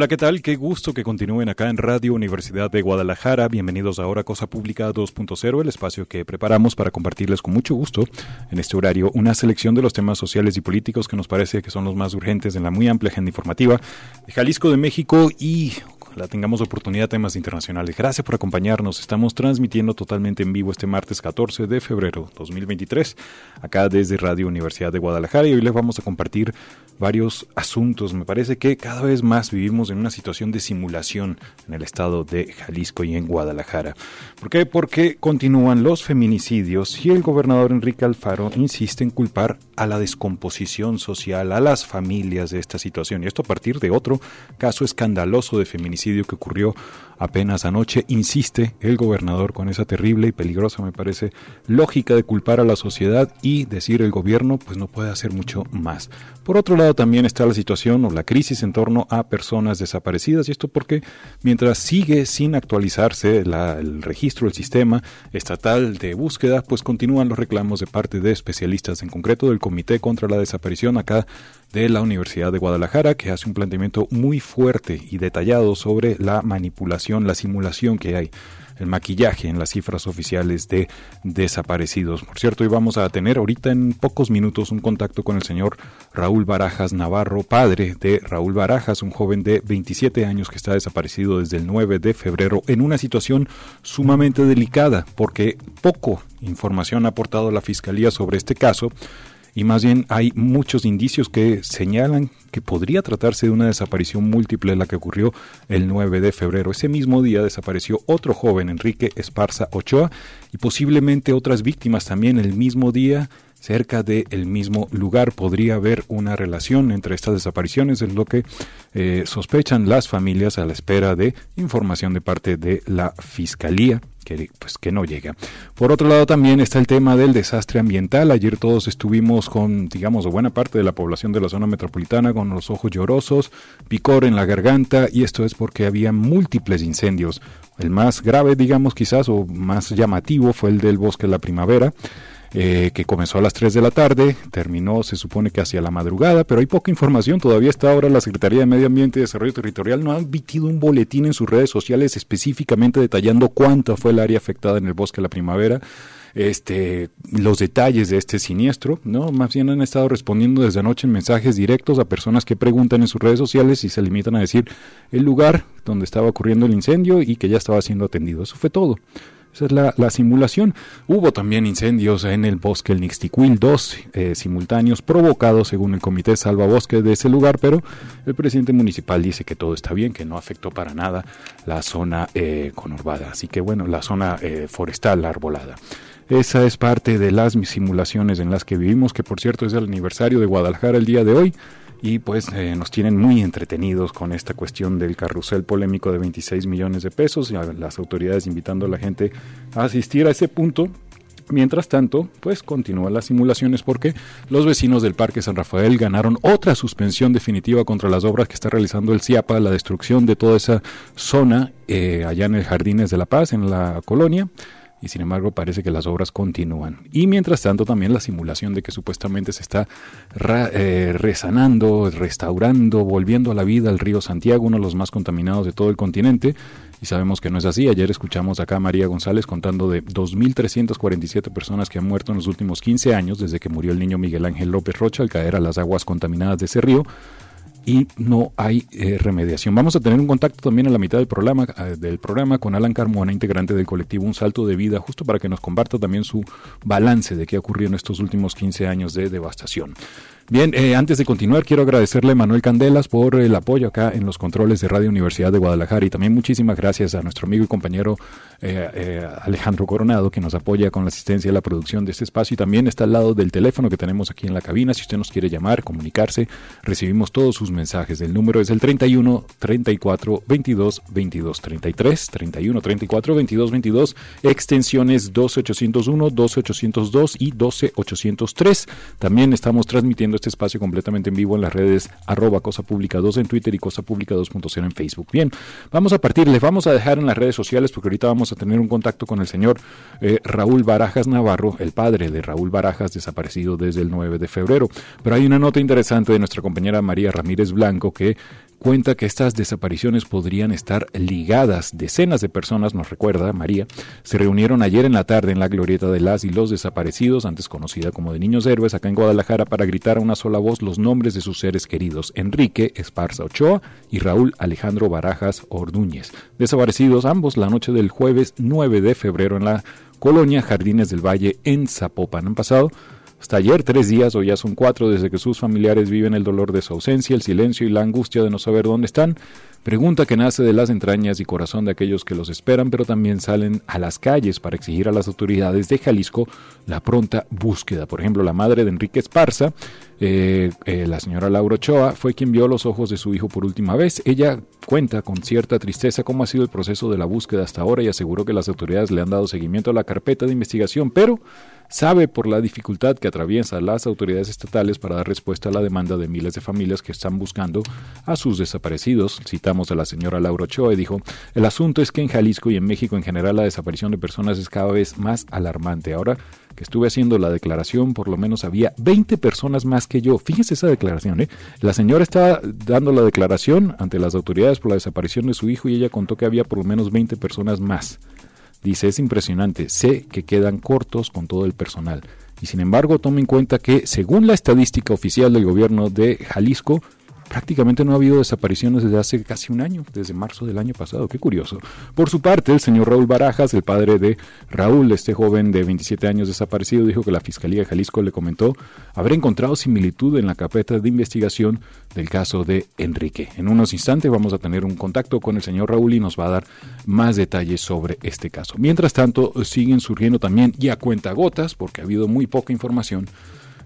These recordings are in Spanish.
Hola, ¿qué tal? Qué gusto que continúen acá en Radio Universidad de Guadalajara. Bienvenidos ahora a Cosa Pública 2.0, el espacio que preparamos para compartirles con mucho gusto en este horario una selección de los temas sociales y políticos que nos parece que son los más urgentes en la muy amplia agenda informativa de Jalisco, de México y la tengamos oportunidad de temas internacionales. Gracias por acompañarnos. Estamos transmitiendo totalmente en vivo este martes 14 de febrero 2023, acá desde Radio Universidad de Guadalajara y hoy les vamos a compartir varios asuntos. Me parece que cada vez más vivimos en una situación de simulación en el estado de Jalisco y en Guadalajara. ¿Por qué? Porque continúan los feminicidios y el gobernador Enrique Alfaro insiste en culpar a la descomposición social, a las familias de esta situación. Y esto a partir de otro caso escandaloso de feminicidio que ocurrió apenas anoche. Insiste el gobernador con esa terrible y peligrosa, me parece, lógica de culpar a la sociedad y decir el gobierno pues no puede hacer mucho más. Por otro lado también está la situación o la crisis en torno a personas desaparecidas y esto porque mientras sigue sin actualizarse el registro, el sistema estatal de búsqueda, pues continúan los reclamos de parte de especialistas, en concreto del Comité contra la Desaparición acá de la Universidad de Guadalajara, que hace un planteamiento muy fuerte y detallado sobre la manipulación, la simulación que hay el maquillaje en las cifras oficiales de desaparecidos. Por cierto, hoy vamos a tener ahorita en pocos minutos un contacto con el señor Raúl Barajas Navarro, padre de Raúl Barajas, un joven de 27 años que está desaparecido desde el 9 de febrero en una situación sumamente delicada porque poco información ha aportado la Fiscalía sobre este caso y más bien hay muchos indicios que señalan que podría tratarse de una desaparición múltiple la que ocurrió el 9 de febrero. Ese mismo día desapareció otro joven, Enrique Esparza Ochoa, y posiblemente otras víctimas también el mismo día cerca del mismo lugar. Podría haber una relación entre estas desapariciones, es lo que eh, sospechan las familias a la espera de información de parte de la Fiscalía. Que, pues que no llega. Por otro lado también está el tema del desastre ambiental. Ayer todos estuvimos con, digamos, buena parte de la población de la zona metropolitana con los ojos llorosos, picor en la garganta y esto es porque había múltiples incendios. El más grave, digamos, quizás, o más llamativo fue el del bosque de la primavera. Eh, que comenzó a las 3 de la tarde, terminó se supone que hacia la madrugada, pero hay poca información, todavía está ahora la Secretaría de Medio Ambiente y Desarrollo Territorial no ha emitido un boletín en sus redes sociales específicamente detallando cuánto fue el área afectada en el bosque de la primavera este, los detalles de este siniestro, ¿no? Más bien han estado respondiendo desde anoche en mensajes directos a personas que preguntan en sus redes sociales y se limitan a decir el lugar donde estaba ocurriendo el incendio y que ya estaba siendo atendido. Eso fue todo. Esa es la, simulación. Hubo también incendios en el bosque El Nixtiquil, dos eh, simultáneos provocados según el Comité Salva Bosque de ese lugar, pero el presidente municipal dice que todo está bien, que no afectó para nada la zona eh, conurbada, así que bueno, la zona eh, forestal arbolada. Esa es parte de las simulaciones en las que vivimos, que por cierto es el aniversario de Guadalajara el día de hoy y pues eh, nos tienen muy entretenidos con esta cuestión del carrusel polémico de 26 millones de pesos y las autoridades invitando a la gente a asistir a ese punto. Mientras tanto, pues continúan las simulaciones porque los vecinos del Parque San Rafael ganaron otra suspensión definitiva contra las obras que está realizando el CIAPA, la destrucción de toda esa zona eh, allá en el Jardines de la Paz, en la colonia y sin embargo parece que las obras continúan. Y mientras tanto también la simulación de que supuestamente se está eh, resanando, restaurando, volviendo a la vida el río Santiago, uno de los más contaminados de todo el continente, y sabemos que no es así. Ayer escuchamos acá a María González contando de 2.347 personas que han muerto en los últimos 15 años desde que murió el niño Miguel Ángel López Rocha al caer a las aguas contaminadas de ese río y no hay eh, remediación. Vamos a tener un contacto también a la mitad del programa, eh, del programa con Alan Carmona, integrante del colectivo Un Salto de Vida, justo para que nos comparta también su balance de qué ha ocurrido en estos últimos 15 años de devastación. Bien, eh, antes de continuar, quiero agradecerle a Manuel Candelas por el apoyo acá en los controles de Radio Universidad de Guadalajara y también muchísimas gracias a nuestro amigo y compañero eh, eh, Alejandro Coronado, que nos apoya con la asistencia y la producción de este espacio y también está al lado del teléfono que tenemos aquí en la cabina. Si usted nos quiere llamar, comunicarse, recibimos todos sus mensajes. El número es el 31 34 22 22 33 31 34 22 22 extensiones 12801, 12802 y 12803. También estamos transmitiendo este espacio completamente en vivo en las redes arroba cosa pública 2 en Twitter y cosa pública 2.0 en Facebook. Bien, vamos a partir, les vamos a dejar en las redes sociales porque ahorita vamos a tener un contacto con el señor eh, Raúl Barajas Navarro, el padre de Raúl Barajas, desaparecido desde el 9 de febrero. Pero hay una nota interesante de nuestra compañera María Ramírez Blanco que cuenta que estas desapariciones podrían estar ligadas. Decenas de personas, nos recuerda María, se reunieron ayer en la tarde en la glorieta de las y los desaparecidos, antes conocida como de Niños Héroes, acá en Guadalajara, para gritar a una sola voz los nombres de sus seres queridos, Enrique Esparza Ochoa y Raúl Alejandro Barajas Ordúñez, desaparecidos ambos la noche del jueves 9 de febrero en la colonia Jardines del Valle en Zapopan. Han pasado hasta ayer tres días o ya son cuatro desde que sus familiares viven el dolor de su ausencia, el silencio y la angustia de no saber dónde están. Pregunta que nace de las entrañas y corazón de aquellos que los esperan, pero también salen a las calles para exigir a las autoridades de Jalisco la pronta búsqueda. Por ejemplo, la madre de Enrique Esparza, eh, eh, la señora Laura Ochoa, fue quien vio los ojos de su hijo por última vez. Ella cuenta con cierta tristeza cómo ha sido el proceso de la búsqueda hasta ahora y aseguró que las autoridades le han dado seguimiento a la carpeta de investigación, pero sabe por la dificultad que atraviesan las autoridades estatales para dar respuesta a la demanda de miles de familias que están buscando a sus desaparecidos. Citamos a la señora Laura Ochoa y dijo, el asunto es que en Jalisco y en México en general la desaparición de personas es cada vez más alarmante. Ahora que estuve haciendo la declaración, por lo menos había 20 personas más que yo. Fíjese esa declaración, ¿eh? La señora estaba dando la declaración ante las autoridades por la desaparición de su hijo y ella contó que había por lo menos 20 personas más. Dice, es impresionante, sé que quedan cortos con todo el personal. Y sin embargo, tome en cuenta que, según la estadística oficial del gobierno de Jalisco, prácticamente no ha habido desapariciones desde hace casi un año, desde marzo del año pasado. Qué curioso. Por su parte, el señor Raúl Barajas, el padre de Raúl, este joven de 27 años desaparecido, dijo que la Fiscalía de Jalisco le comentó haber encontrado similitud en la carpeta de investigación del caso de Enrique. En unos instantes vamos a tener un contacto con el señor Raúl y nos va a dar más detalles sobre este caso. Mientras tanto, siguen surgiendo también ya cuenta gotas, porque ha habido muy poca información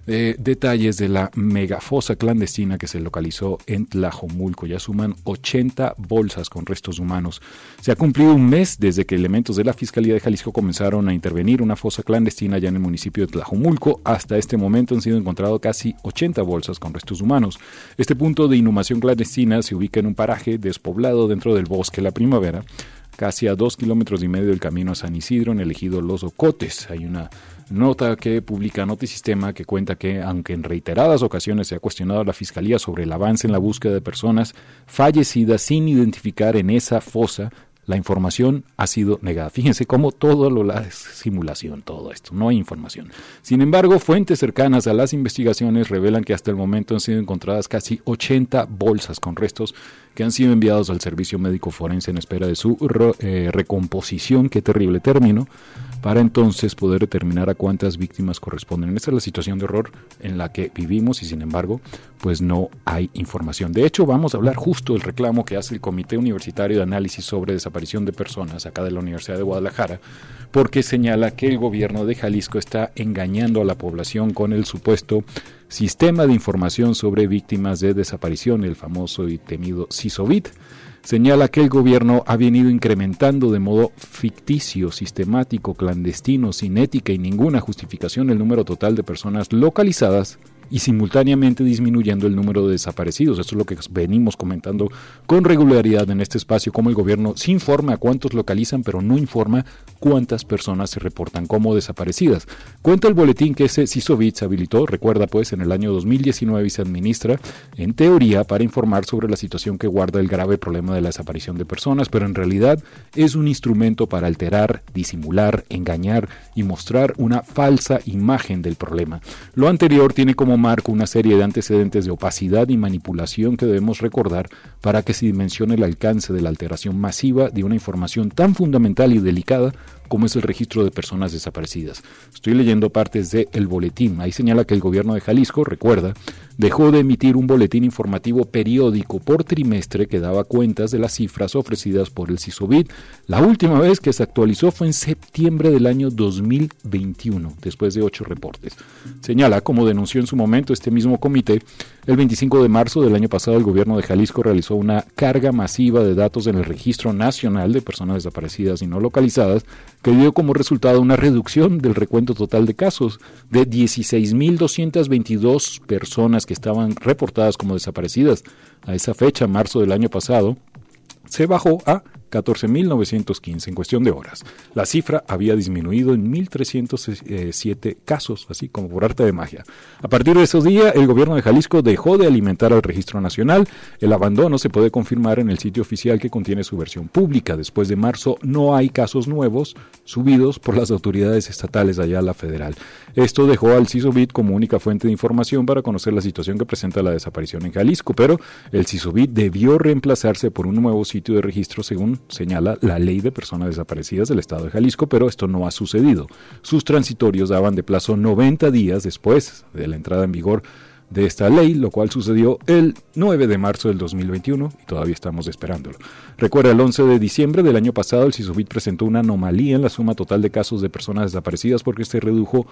detalles de la megafosa clandestina que se localizó en Tlajomulco. Ya suman 80 bolsas con restos humanos. Se ha cumplido un mes desde que elementos de la Fiscalía de Jalisco comenzaron a intervenir una fosa clandestina ya en el municipio de Tlajomulco. Hasta este momento han sido encontrados casi 80 bolsas con restos humanos. Este punto de inhumación clandestina se ubica en un paraje despoblado dentro del bosque La Primavera, casi a dos kilómetros y medio del camino a San Isidro, en el ejido Los Ocotes. Hay una nota que publica Notisistema que cuenta que, aunque en reiteradas ocasiones se ha cuestionado a la Fiscalía sobre el avance en la búsqueda de personas fallecidas sin identificar en esa fosa, la información ha sido negada. Fíjense cómo todo lo la simulación, todo esto, no hay información. Sin embargo, fuentes cercanas a las investigaciones revelan que hasta el momento han sido encontradas casi 80 bolsas con restos que han sido enviados al servicio médico forense en espera de su eh, recomposición, qué terrible término, para entonces poder determinar a cuántas víctimas corresponden. Esta es la situación de horror en la que vivimos y sin embargo, pues no hay información. De hecho, vamos a hablar justo del reclamo que hace el Comité Universitario de Análisis sobre Desaparición de Personas acá de la Universidad de Guadalajara, porque señala que el gobierno de Jalisco está engañando a la población con el supuesto Sistema de Información sobre Víctimas de Desaparición, el famoso y temido CISOVIT señala que el gobierno ha venido incrementando de modo ficticio, sistemático, clandestino, sin ética y ninguna justificación el número total de personas localizadas y simultáneamente disminuyendo el número de desaparecidos. Esto es lo que venimos comentando con regularidad en este espacio, como el gobierno se informa a cuántos localizan, pero no informa cuántas personas se reportan como desaparecidas. Cuenta el boletín que ese CISOVIT se habilitó, recuerda pues, en el año 2019 y se administra, en teoría, para informar sobre la situación que guarda el grave problema de la desaparición de personas, pero en realidad es un instrumento para alterar, disimular, engañar y mostrar una falsa imagen del problema. Lo anterior tiene como marco una serie de antecedentes de opacidad y manipulación que debemos recordar para que se dimensione el alcance de la alteración masiva de una información tan fundamental y delicada como es el registro de personas desaparecidas. Estoy leyendo partes del el boletín. Ahí señala que el gobierno de Jalisco, recuerda, dejó de emitir un boletín informativo periódico por trimestre que daba cuentas de las cifras ofrecidas por el CISOBID. La última vez que se actualizó fue en septiembre del año 2021, después de ocho reportes. Señala, como denunció en su momento este mismo comité, el 25 de marzo del año pasado el gobierno de Jalisco realizó una carga masiva de datos en el Registro Nacional de Personas Desaparecidas y No Localizadas, que dio como resultado una reducción del recuento total de casos de 16.222 personas que estaban reportadas como desaparecidas. A esa fecha, marzo del año pasado, se bajó a 14.915 en cuestión de horas. La cifra había disminuido en 1.307 casos, así como por arte de magia. A partir de esos días, el gobierno de Jalisco dejó de alimentar al registro nacional. El abandono se puede confirmar en el sitio oficial que contiene su versión pública. Después de marzo no hay casos nuevos subidos por las autoridades estatales allá a la federal. Esto dejó al CISOBIT como única fuente de información para conocer la situación que presenta la desaparición en Jalisco, pero el CISOBIT debió reemplazarse por un nuevo sitio de registro según señala la ley de personas desaparecidas del Estado de Jalisco, pero esto no ha sucedido. Sus transitorios daban de plazo 90 días después de la entrada en vigor de esta ley, lo cual sucedió el 9 de marzo del 2021 y todavía estamos esperándolo. Recuerda, el 11 de diciembre del año pasado el CISOBIT presentó una anomalía en la suma total de casos de personas desaparecidas porque se redujo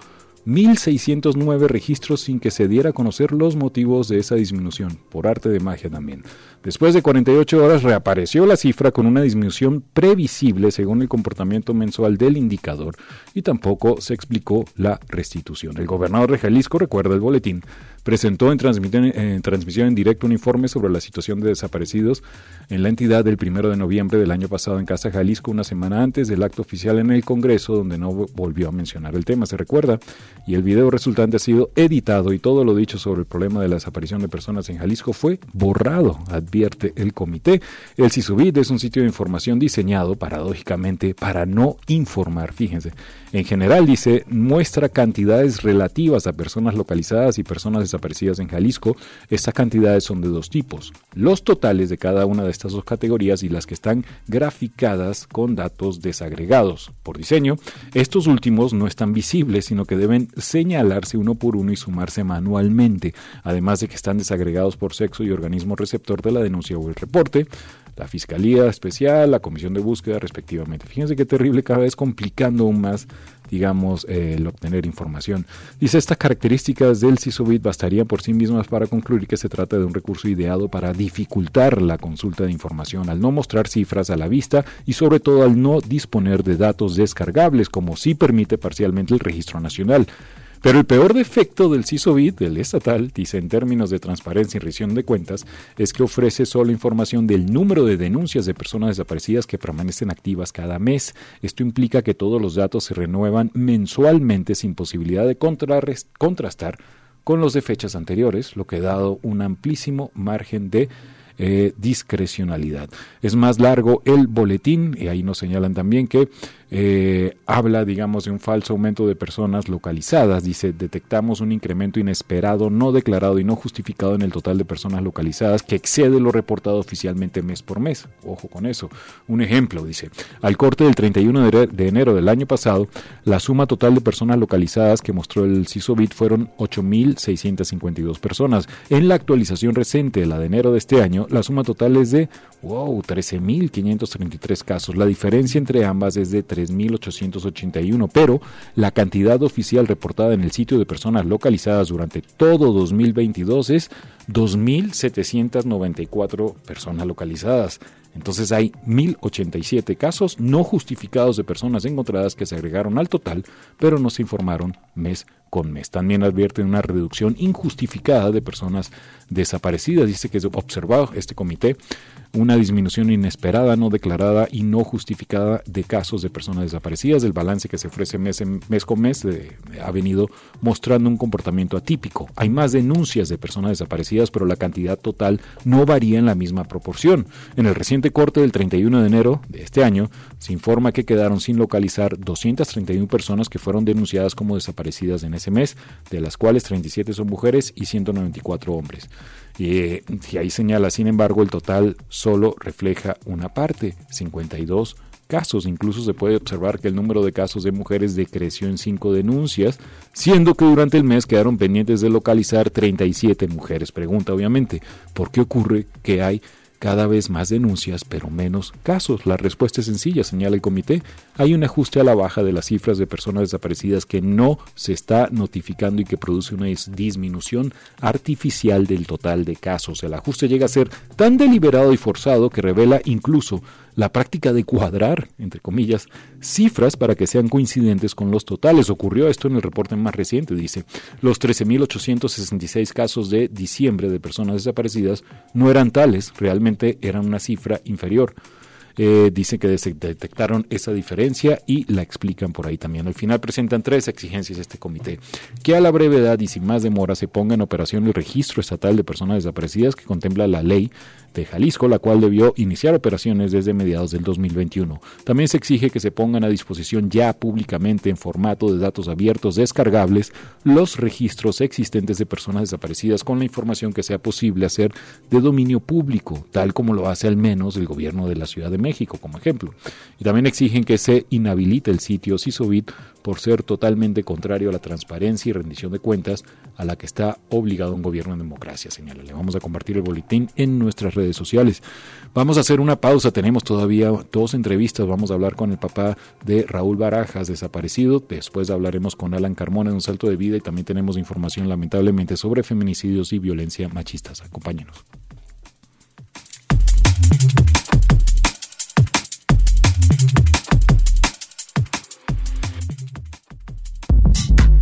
1.609 registros sin que se diera a conocer los motivos de esa disminución, por arte de magia también. Después de 48 horas reapareció la cifra con una disminución previsible según el comportamiento mensual del indicador y tampoco se explicó la restitución. El gobernador de Jalisco, recuerda el boletín, presentó en transmisión, en directo un informe sobre la situación de desaparecidos en la entidad del primero de noviembre del año pasado en Casa Jalisco, una semana antes del acto oficial en el Congreso, donde no volvió a mencionar el tema, se recuerda, y el video resultante ha sido editado y todo lo dicho sobre el problema de la desaparición de personas en Jalisco fue borrado, advierte el comité. El CISUBID es un sitio de información diseñado, paradójicamente, para no informar, fíjense. En general, dice, muestra cantidades relativas a personas localizadas y personas desaparecidas en Jalisco. Estas cantidades son de dos tipos. Los totales de cada una de estas dos categorías y las que están graficadas con datos desagregados. Por diseño, estos últimos no están visibles, sino que deben señalarse uno por uno y sumarse manualmente, además de que están desagregados por sexo y organismo receptor de la denuncia o el reporte la Fiscalía Especial, la Comisión de Búsqueda, respectivamente. Fíjense qué terrible, cada vez complicando aún más, digamos, eh, el obtener información. Dice, estas características del CISOBIT bastarían por sí mismas para concluir que se trata de un recurso ideado para dificultar la consulta de información, al no mostrar cifras a la vista y sobre todo al no disponer de datos descargables, como sí permite parcialmente el registro nacional. Pero el peor defecto del CISOBIT, del estatal, dice en términos de transparencia y rendición de cuentas, es que ofrece solo información del número de denuncias de personas desaparecidas que permanecen activas cada mes. Esto implica que todos los datos se renuevan mensualmente sin posibilidad de contrastar con los de fechas anteriores, lo que ha dado un amplísimo margen de eh, discrecionalidad. Es más largo el boletín, y ahí nos señalan también que eh, habla, digamos, de un falso aumento de personas localizadas. Dice, detectamos un incremento inesperado, no declarado y no justificado en el total de personas localizadas que excede lo reportado oficialmente mes por mes. Ojo con eso. Un ejemplo, dice, al corte del 31 de enero del año pasado, la suma total de personas localizadas que mostró el CISOBIT fueron 8.652 personas. En la actualización reciente, la de enero de este año, la suma total es de, wow, 13.533 casos. La diferencia entre ambas es de 3 3.881, pero la cantidad oficial reportada en el sitio de personas localizadas durante todo 2022 es 2.794 personas localizadas. Entonces hay 1.087 casos no justificados de personas encontradas que se agregaron al total, pero no se informaron mes con mes. También advierten una reducción injustificada de personas desaparecidas. Dice que es observado este comité una disminución inesperada, no declarada y no justificada de casos de personas desaparecidas. El balance que se ofrece mes, con mes eh, ha venido mostrando un comportamiento atípico. Hay más denuncias de personas desaparecidas, pero la cantidad total no varía en la misma proporción. En el reciente corte del 31 de enero de este año, se informa que quedaron sin localizar 231 personas que fueron denunciadas como desaparecidas en ese mes, de las cuales 37 son mujeres y 194 hombres. y ahí señala, sin embargo, el total solo refleja una parte, 52 casos. Incluso se puede observar que el número de casos de mujeres decreció en cinco denuncias, siendo que durante el mes quedaron pendientes de localizar 37 mujeres. Pregunta, obviamente, ¿por qué ocurre que hay cada vez más denuncias, pero menos casos. La respuesta es sencilla, señala el comité. Hay un ajuste a la baja de las cifras de personas desaparecidas que no se está notificando y que produce una disminución artificial del total de casos. El ajuste llega a ser tan deliberado y forzado que revela incluso la práctica de cuadrar, entre comillas, cifras para que sean coincidentes con los totales. Ocurrió esto en el reporte más reciente, dice. Los 13.866 casos de diciembre de personas desaparecidas no eran tales, realmente eran una cifra inferior. Eh, dice que detectaron esa diferencia y la explican por ahí también. Al final presentan tres exigencias este comité. Que a la brevedad y sin más demora se ponga en operación el registro estatal de personas desaparecidas que contempla la ley de Jalisco, la cual debió iniciar operaciones desde mediados del 2021. También se exige que se pongan a disposición ya públicamente en formato de datos abiertos descargables los registros existentes de personas desaparecidas con la información que sea posible hacer de dominio público, tal como lo hace al menos el gobierno de la Ciudad de como ejemplo. Y también exigen que se inhabilite el sitio CISOBIT por ser totalmente contrario a la transparencia y rendición de cuentas a la que está obligado un gobierno en democracia, señala. Le vamos a compartir el boletín en nuestras redes sociales. Vamos a hacer una pausa, tenemos todavía dos entrevistas, vamos a hablar con el papá de Raúl Barajas, desaparecido, después hablaremos con Alan Carmona en un salto de vida y también tenemos información lamentablemente sobre feminicidios y violencia machistas. Acompáñenos.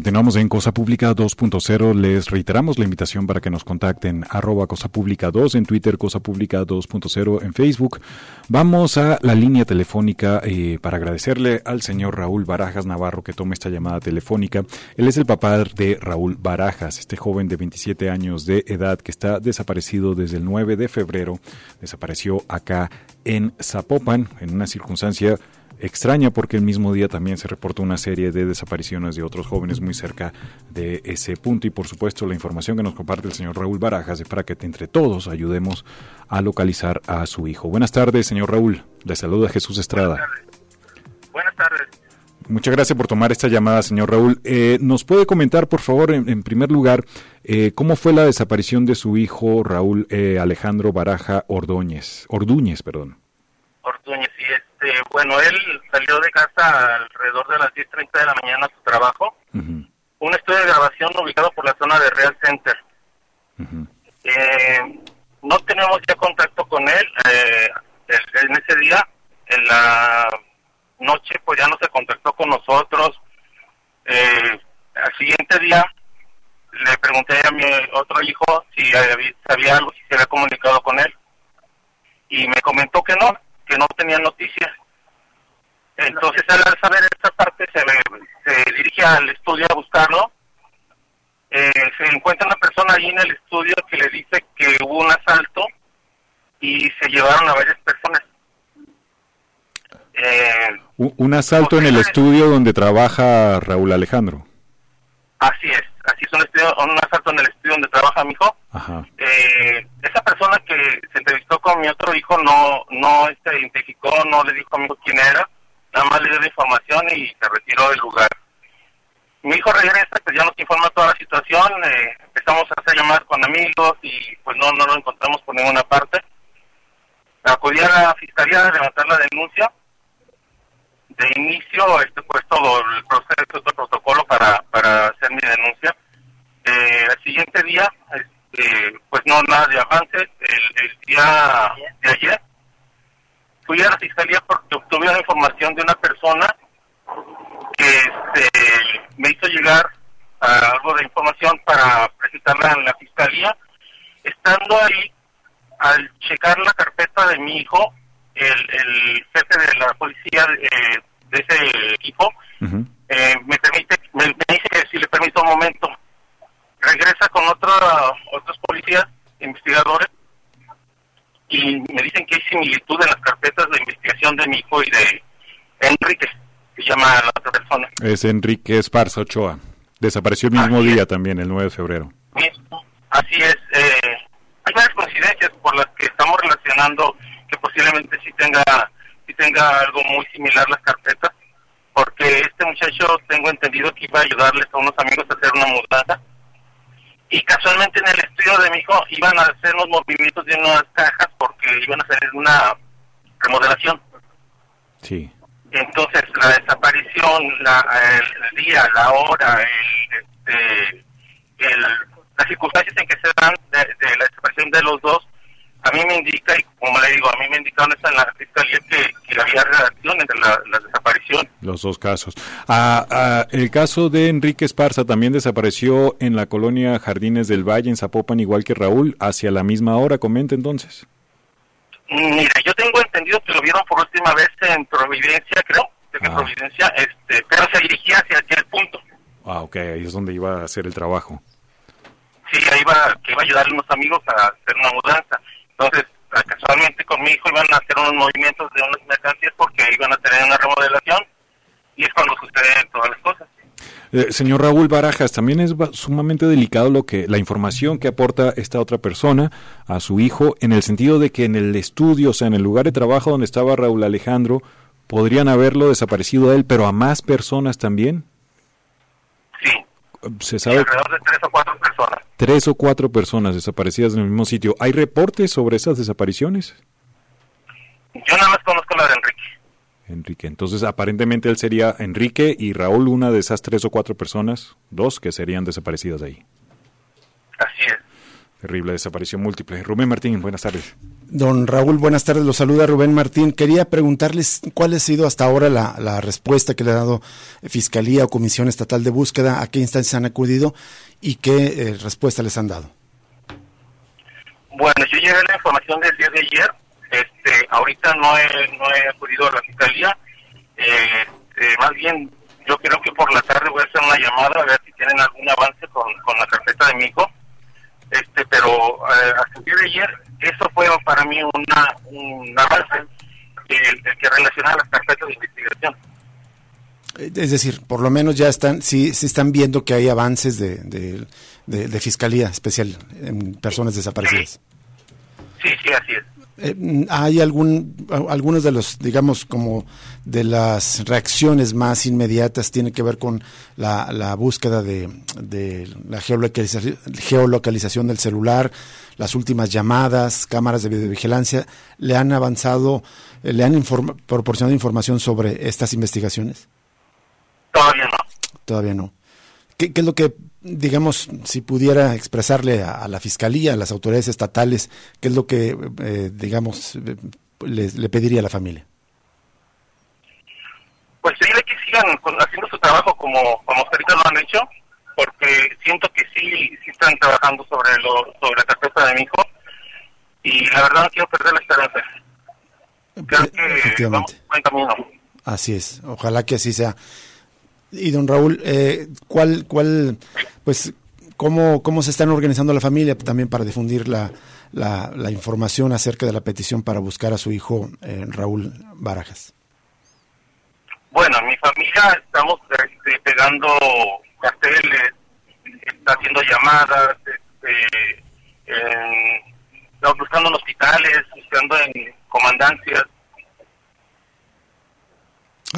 Continuamos en Cosa Pública 2.0. Les reiteramos la invitación para que nos contacten arroba Cosa Pública 2 en Twitter, Cosa Pública 2.0 en Facebook. Vamos a la línea telefónica eh, para agradecerle al señor Raúl Barajas Navarro que tome esta llamada telefónica. Él es el papá de Raúl Barajas, este joven de 27 años de edad que está desaparecido desde el 9 de febrero. Desapareció acá en Zapopan en una circunstancia extraña porque el mismo día también se reportó una serie de desapariciones de otros jóvenes muy cerca de ese punto y por supuesto la información que nos comparte el señor Raúl Barajas es para que entre todos ayudemos a localizar a su hijo. Buenas tardes, señor Raúl. Le saluda Jesús Estrada. Buenas tardes. Muchas gracias por tomar esta llamada, señor Raúl. Eh, ¿Nos puede comentar, por favor, en, primer lugar, eh, cómo fue la desaparición de su hijo Raúl eh, Alejandro Baraja Ordóñez? Ordúñez, perdón. Ordúñez, sí, es este, bueno, él salió de casa alrededor de las 10.30 de la mañana a su trabajo. Un estudio de grabación ubicado por la zona de Real Center. Eh, no tenemos ya contacto con él. Eh, en ese día, en la noche, pues ya no se contactó con nosotros. Eh, al siguiente día, le pregunté a mi otro hijo si sabía algo, si se había comunicado con él. Y me comentó que no, que no tenía noticias. Entonces, al saber esta parte, se, se dirige al estudio a buscarlo. Eh, se encuentra una persona ahí en el estudio que le dice que hubo un asalto y se llevaron a varias personas. Eh, un asalto en el estudio donde trabaja Raúl Alejandro. Así es, así es un, estudio, un asalto en el estudio donde trabaja mi hijo. Eh, esa persona que se entrevistó con mi otro hijo no no se este, identificó, no le dijo a mi hijo quién era, nada más le dio la información y se retiró del lugar. Mi hijo regresa, pues ya nos informa toda la situación, eh, empezamos a hacer llamadas con amigos y pues no, no lo encontramos por ninguna parte. Acudí a la fiscalía a levantar la denuncia. De inicio, este pues todo el proceso, todo el protocolo para, para hacer mi denuncia. Eh, el siguiente día, este, pues no, nada de avance. El, día de ayer fui a la fiscalía porque obtuve una información de una persona que este, me hizo llegar algo de información para presentarla en la fiscalía. Estando ahí, al checar la carpeta de mi hijo, el, jefe de la policía eh, de ese equipo eh, me permite, me, dice que si le permito un momento, regresa con otro, otros policías, investigadores, y me dicen que hay similitud en las carpetas de investigación de mi hijo y de Enrique, que llama la otra persona. Es Enrique Esparza Ochoa. Desapareció el mismo día también, el 9 de febrero. Así es. Eh, hay varias coincidencias por las que estamos relacionando que posiblemente sí tenga, sí tenga algo muy similar las carpetas, muchacho tengo entendido que iba a ayudarles a unos amigos a hacer una mudanza y casualmente en el estudio de mi hijo iban a hacer unos movimientos de unas cajas porque iban a hacer una remodelación. Sí. Entonces la desaparición, la, el, día, la hora, el, este, el, las circunstancias en que se dan de la desaparición de los dos a mí me indica, y como le digo, a mí me indicaron en la fiscalía que, que había relación entre la, la, desaparición. Los dos casos. Ah, ah, el caso de Enrique Esparza también desapareció en la colonia Jardines del Valle, en Zapopan, igual que Raúl, hacia la misma hora, comenta entonces. Mira, yo tengo entendido que lo vieron por última vez en Providencia, creo, de que ah. Providencia, este, pero se dirigía hacia aquel punto. Ah, ok, ahí es donde iba a hacer el trabajo. Sí, ahí iba, que iba a ayudar a unos amigos a hacer una mudanza entonces, casualmente con mi hijo iban a hacer unos movimientos de unas mercancías porque iban a tener una remodelación y es cuando suceden todas las cosas. Eh, señor Raúl Barajas, también es sumamente delicado lo que la información que aporta esta otra persona a su hijo en el sentido de que en el estudio, o sea, en el lugar de trabajo donde estaba Raúl Alejandro, podrían haberlo desaparecido a él, pero a más personas también. Sí. Se sabe. alrededor de tres o cuatro personas tres o cuatro personas desaparecidas en el mismo sitio. ¿Hay reportes sobre esas desapariciones? Yo nada más conozco la de Enrique. Enrique. Entonces, aparentemente él sería Enrique y Raúl, una de esas tres o cuatro personas, dos que serían desaparecidas de ahí. Así es. Terrible desaparición múltiple. Rubén Martín, buenas tardes. Don Raúl, buenas tardes. Lo saluda Rubén Martín. Quería preguntarles cuál ha sido hasta ahora la, respuesta que le ha dado Fiscalía o Comisión Estatal de Búsqueda, a qué instancias han acudido y qué eh, respuesta les han dado. Bueno, yo llegué la información del día de ayer. Este, ahorita no he, no he acudido a la Fiscalía. Eh, eh, más bien, yo creo que por la tarde voy a hacer una llamada a ver si tienen algún avance con, con la carpeta de mi hijo este pero eh, hasta el día de ayer eso fue para mí una un avance el, que relaciona las carpetas de investigación es decir, por lo menos ya están, sí, sí están viendo que hay avances de, de, de fiscalía especial en personas desaparecidas. Sí, sí, así es. Eh, hay algún algunos de los digamos como de las reacciones más inmediatas tiene que ver con la, la búsqueda de, de la geolocalización, geolocalización del celular las últimas llamadas cámaras de videovigilancia. Le han avanzado eh, le han proporcionado información sobre estas investigaciones todavía no. Todavía no. ¿Qué, es lo que, digamos, si pudiera expresarle a, la Fiscalía, a las autoridades estatales, qué es lo que, eh, digamos, le, pediría a la familia? Pues pedirle que sigan haciendo su trabajo como, como ahorita lo han hecho, porque siento que sí, sí están trabajando sobre, lo, sobre la carpeta de mi hijo, y la verdad no quiero perder la esperanza. Creo que vamos buen camino. Así es, ojalá que así sea. Y don Raúl, eh, ¿cuál, cuál, pues, cómo, cómo se están organizando la familia también para difundir la, la, información acerca de la petición para buscar a su hijo eh, Raúl Barajas? Bueno, mi familia estamos este, pegando carteles, está haciendo llamadas, este, buscando en hospitales, buscando en comandancias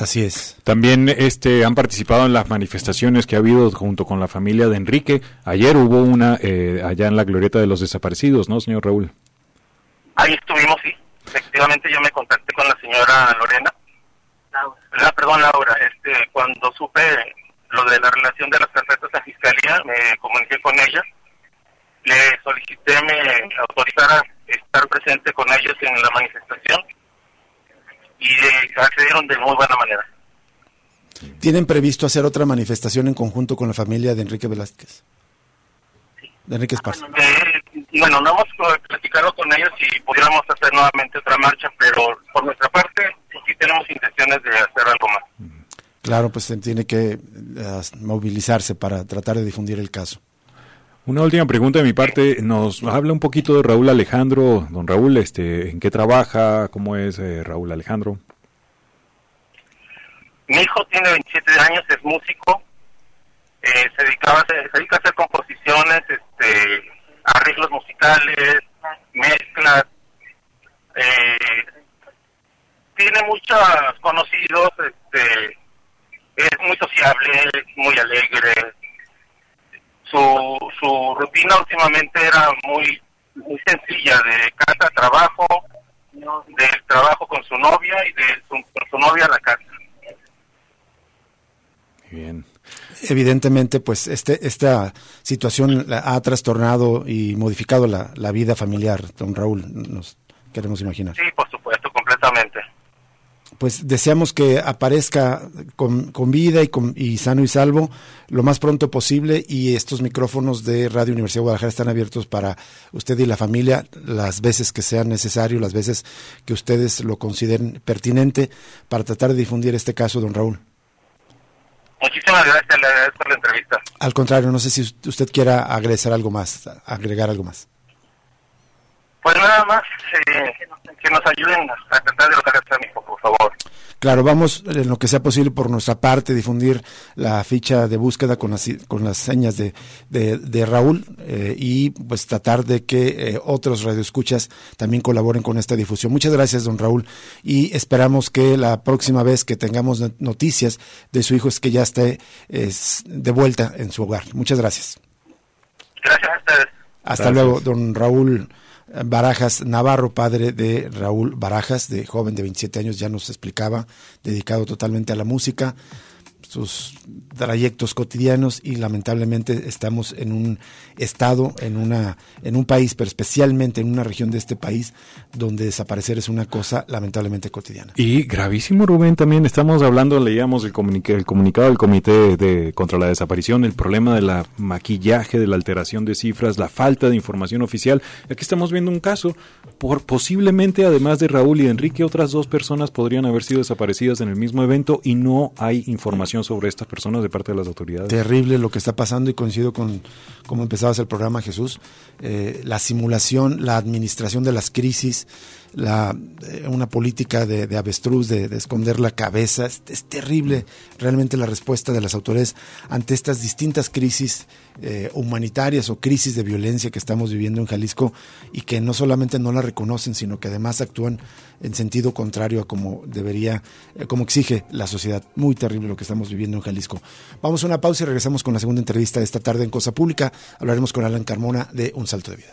Así es. También este han participado en las manifestaciones que ha habido junto con la familia de Enrique. Ayer hubo una eh, allá en la glorieta de los desaparecidos, ¿no, señor Raúl? Ahí estuvimos, sí. Efectivamente, yo me contacté con la señora Lorena. La, perdón, Laura. Este, cuando supe lo de la relación de las carpetas a fiscalía, me comuniqué con ella. Le solicité me autorizara estar presente con ellos en la manifestación y eh, accedieron de muy buena manera. ¿Tienen previsto hacer otra manifestación en conjunto con la familia de Enrique Velázquez? De Enrique Esparza. Eh, bueno, no hemos platicado con ellos si pudiéramos hacer nuevamente otra marcha, pero por nuestra parte sí tenemos intenciones de hacer algo más. Claro, pues tiene que eh, movilizarse para tratar de difundir el caso. Una última pregunta de mi parte. Nos habla un poquito de Raúl Alejandro. Don Raúl, este, ¿en qué trabaja? ¿Cómo es eh, Raúl Alejandro? Mi hijo tiene 27 años, es músico. Eh, se, dedicaba, dedica a hacer composiciones, este, arreglos musicales, mezclas. tiene muchos conocidos, este, es muy sociable, muy alegre. Su, su rutina últimamente era muy, muy sencilla, de casa a trabajo, del trabajo con su novia y de su, con su novia a la casa. Bien. Evidentemente, pues este, esta situación ha trastornado y modificado la, la vida familiar, don Raúl, nos queremos imaginar. Sí, por supuesto, completamente pues deseamos que aparezca con, con vida y, con, y, sano y salvo lo más pronto posible y estos micrófonos de Radio Universidad de Guadalajara están abiertos para usted y la familia las veces que sea necesario, las veces que ustedes lo consideren pertinente para tratar de difundir este caso, don Raúl. Muchísimas gracias, le agradezco la entrevista. Al contrario, no sé si usted quiera agregar algo más, agregar algo más. Pues nada más, eh, que nos ayuden a tratar de lograr este por favor. Claro, vamos en lo que sea posible por nuestra parte difundir la ficha de búsqueda con las, con las señas de, de, Raúl eh, y pues tratar de que eh, otros radioescuchas también colaboren con esta difusión. Muchas gracias, don Raúl, y esperamos que la próxima vez que tengamos noticias de su hijo es que ya esté de vuelta en su hogar. Muchas gracias. Gracias a ustedes. Hasta luego, don Raúl. Barajas Navarro, padre de Raúl Barajas, de joven de 27 años, ya nos explicaba, dedicado totalmente a la música sus trayectos cotidianos y lamentablemente estamos en un estado, en una, en un país, pero especialmente en una región de este país donde desaparecer es una cosa lamentablemente cotidiana. Y gravísimo, Rubén, también estamos hablando, leíamos el, el comunicado del Comité de, contra la Desaparición, el problema de la maquillaje, de la alteración de cifras, la falta de información oficial. Aquí estamos viendo un caso, por posiblemente además de Raúl y Enrique, otras dos personas podrían haber sido desaparecidas en el mismo evento y no hay información sobre estas personas de parte de las autoridades. Terrible lo que está pasando y coincido con cómo empezabas el programa, Jesús. Eh, la simulación, la administración de las crisis, eh, una política de, avestruz, de, esconder la cabeza. Es, terrible realmente la respuesta de las autoridades ante estas distintas crisis eh, humanitarias o crisis de violencia que estamos viviendo en Jalisco y que no solamente no la reconocen, sino que además actúan en sentido contrario a como debería, eh, como exige la sociedad. Muy terrible lo que estamos viviendo en Jalisco. Vamos a una pausa y regresamos con la segunda entrevista de esta tarde en Cosa Pública. Hablaremos con Alan Carmona de Un Salto de Vida.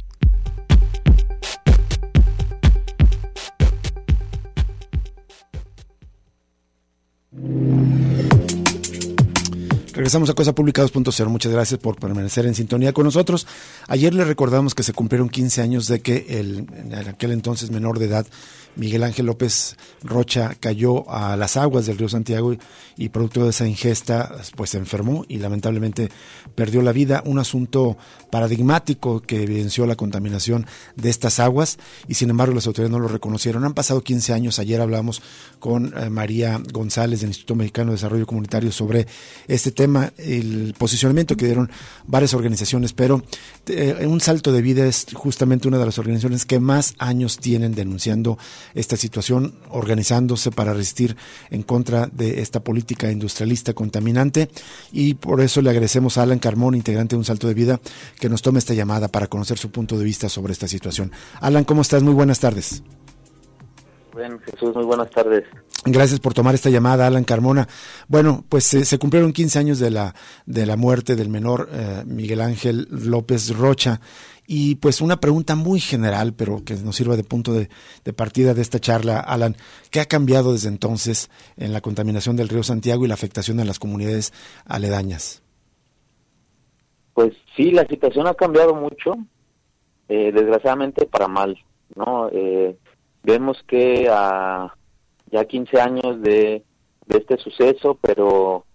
Regresamos a Cosa Pública 2.0. Muchas gracias por permanecer en sintonía con nosotros. Ayer le recordamos que se cumplieron 15 años de que el, en aquel entonces menor de edad Miguel Ángel López Rocha cayó a las aguas del río Santiago y, producto de esa ingesta pues se enfermó y lamentablemente perdió la vida. Un asunto paradigmático que evidenció la contaminación de estas aguas y sin embargo las autoridades no lo reconocieron. Han pasado 15 años. Ayer hablamos con eh, María González del Instituto Mexicano de Desarrollo Comunitario sobre este tema, el posicionamiento que dieron varias organizaciones, pero eh, un salto de vida es justamente una de las organizaciones que más años tienen denunciando esta situación, organizándose para resistir en contra de esta política industrialista contaminante. Y por eso le agradecemos a Alan Carmón, integrante de Un Salto de Vida, que nos tome esta llamada para conocer su punto de vista sobre esta situación. Alan, ¿cómo estás? Muy buenas tardes. Bueno, Jesús, muy buenas tardes. Gracias por tomar esta llamada, Alan Carmona. Bueno, pues se cumplieron 15 años de la, de la muerte del menor eh, Miguel Ángel López Rocha. Y pues una pregunta muy general, pero que nos sirva de punto de, partida de esta charla, Alan, ¿qué ha cambiado desde entonces en la contaminación del río Santiago y la afectación de las comunidades aledañas? Pues sí, la situación ha cambiado mucho, eh, desgraciadamente para mal, ¿no? Eh, vemos que a ya 15 años de, este suceso, pero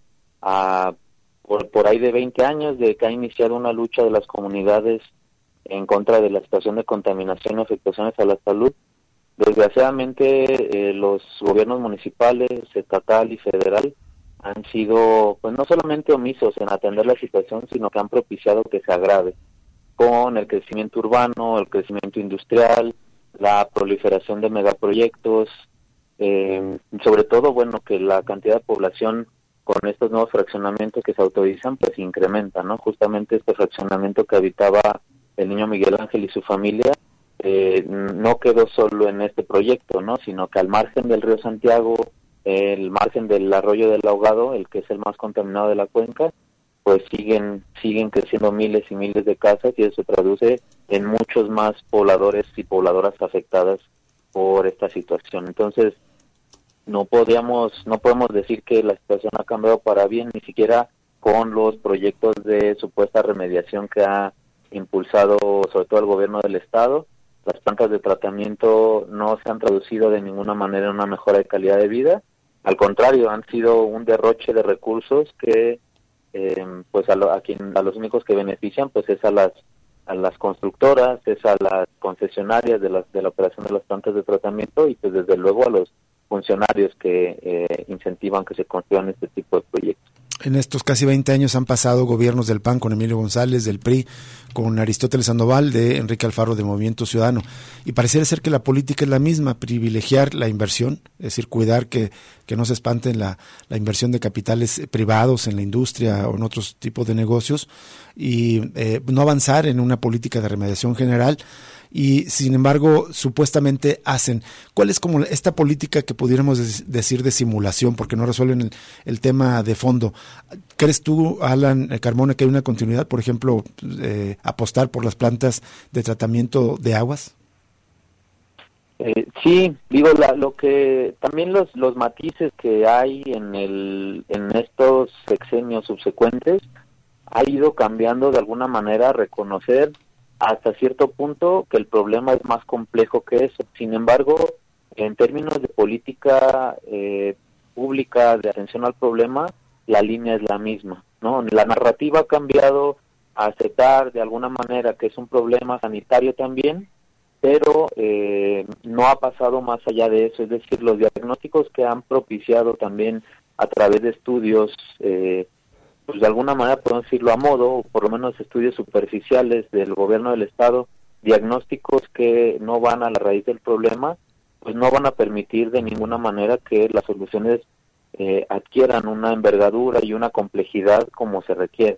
a, por, por ahí de 20 años de que ha iniciado una lucha de las comunidades en contra de la situación de contaminación y afectaciones a la salud. Desgraciadamente, eh, los gobiernos municipales, estatal y federal han sido, pues no solamente omisos en atender la situación, sino que han propiciado que se agrave con el crecimiento urbano, el crecimiento industrial, la proliferación de megaproyectos, eh, sobre todo, bueno, que la cantidad de población con estos nuevos fraccionamientos que se autorizan, pues incrementa, ¿no? Justamente este fraccionamiento que habitaba el niño Miguel Ángel y su familia, eh, no quedó solo en este proyecto, ¿no? Sino que al margen del río Santiago, el margen del arroyo del ahogado, el que es el más contaminado de la cuenca, pues siguen siguen creciendo miles y miles de casas y eso se traduce en muchos más pobladores y pobladoras afectadas por esta situación. Entonces, no podíamos no podemos decir que la situación ha cambiado para bien ni siquiera con los proyectos de supuesta remediación que ha impulsado sobre todo el gobierno del estado las plantas de tratamiento no se han traducido de ninguna manera en una mejora de calidad de vida al contrario han sido un derroche de recursos que eh, pues a, a, quien a los únicos que benefician pues es a las a las constructoras es a las concesionarias de las de la operación de las plantas de tratamiento y pues desde luego a los funcionarios que eh, incentivan que se construyan este tipo de proyectos. En estos casi 20 años han pasado gobiernos del PAN con Emilio González, del PRI, con Aristóteles Sandoval, de Enrique Alfaro, de Movimiento Ciudadano. Y pareciera ser que la política es la misma, privilegiar la inversión, es decir, cuidar que, que no se espanten la, la inversión de capitales privados en la industria o en otros tipos de negocios, y eh, no avanzar en una política de remediación general y sin embargo supuestamente hacen. ¿Cuál es como esta política que pudiéramos decir de simulación porque no resuelven el, tema de fondo? ¿Crees tú, Alan Carmona, que hay una continuidad, por ejemplo, eh, apostar por las plantas de tratamiento de aguas? Eh, sí, digo lo que también los los matices que hay en el en estos sexenios subsecuentes ha ido cambiando de alguna manera a reconocer hasta cierto punto que el problema es más complejo que eso. Sin embargo, en términos de política eh, pública de atención al problema, la línea es la misma. ¿no? La narrativa ha cambiado a aceptar de alguna manera que es un problema sanitario también, pero eh, no ha pasado más allá de eso. Es decir, los diagnósticos que han propiciado también a través de estudios eh, pues de alguna manera podemos decirlo a modo, o por lo menos estudios superficiales del gobierno del Estado, diagnósticos que no van a la raíz del problema, pues no van a permitir de ninguna manera que las soluciones eh, adquieran una envergadura y una complejidad como se requiere.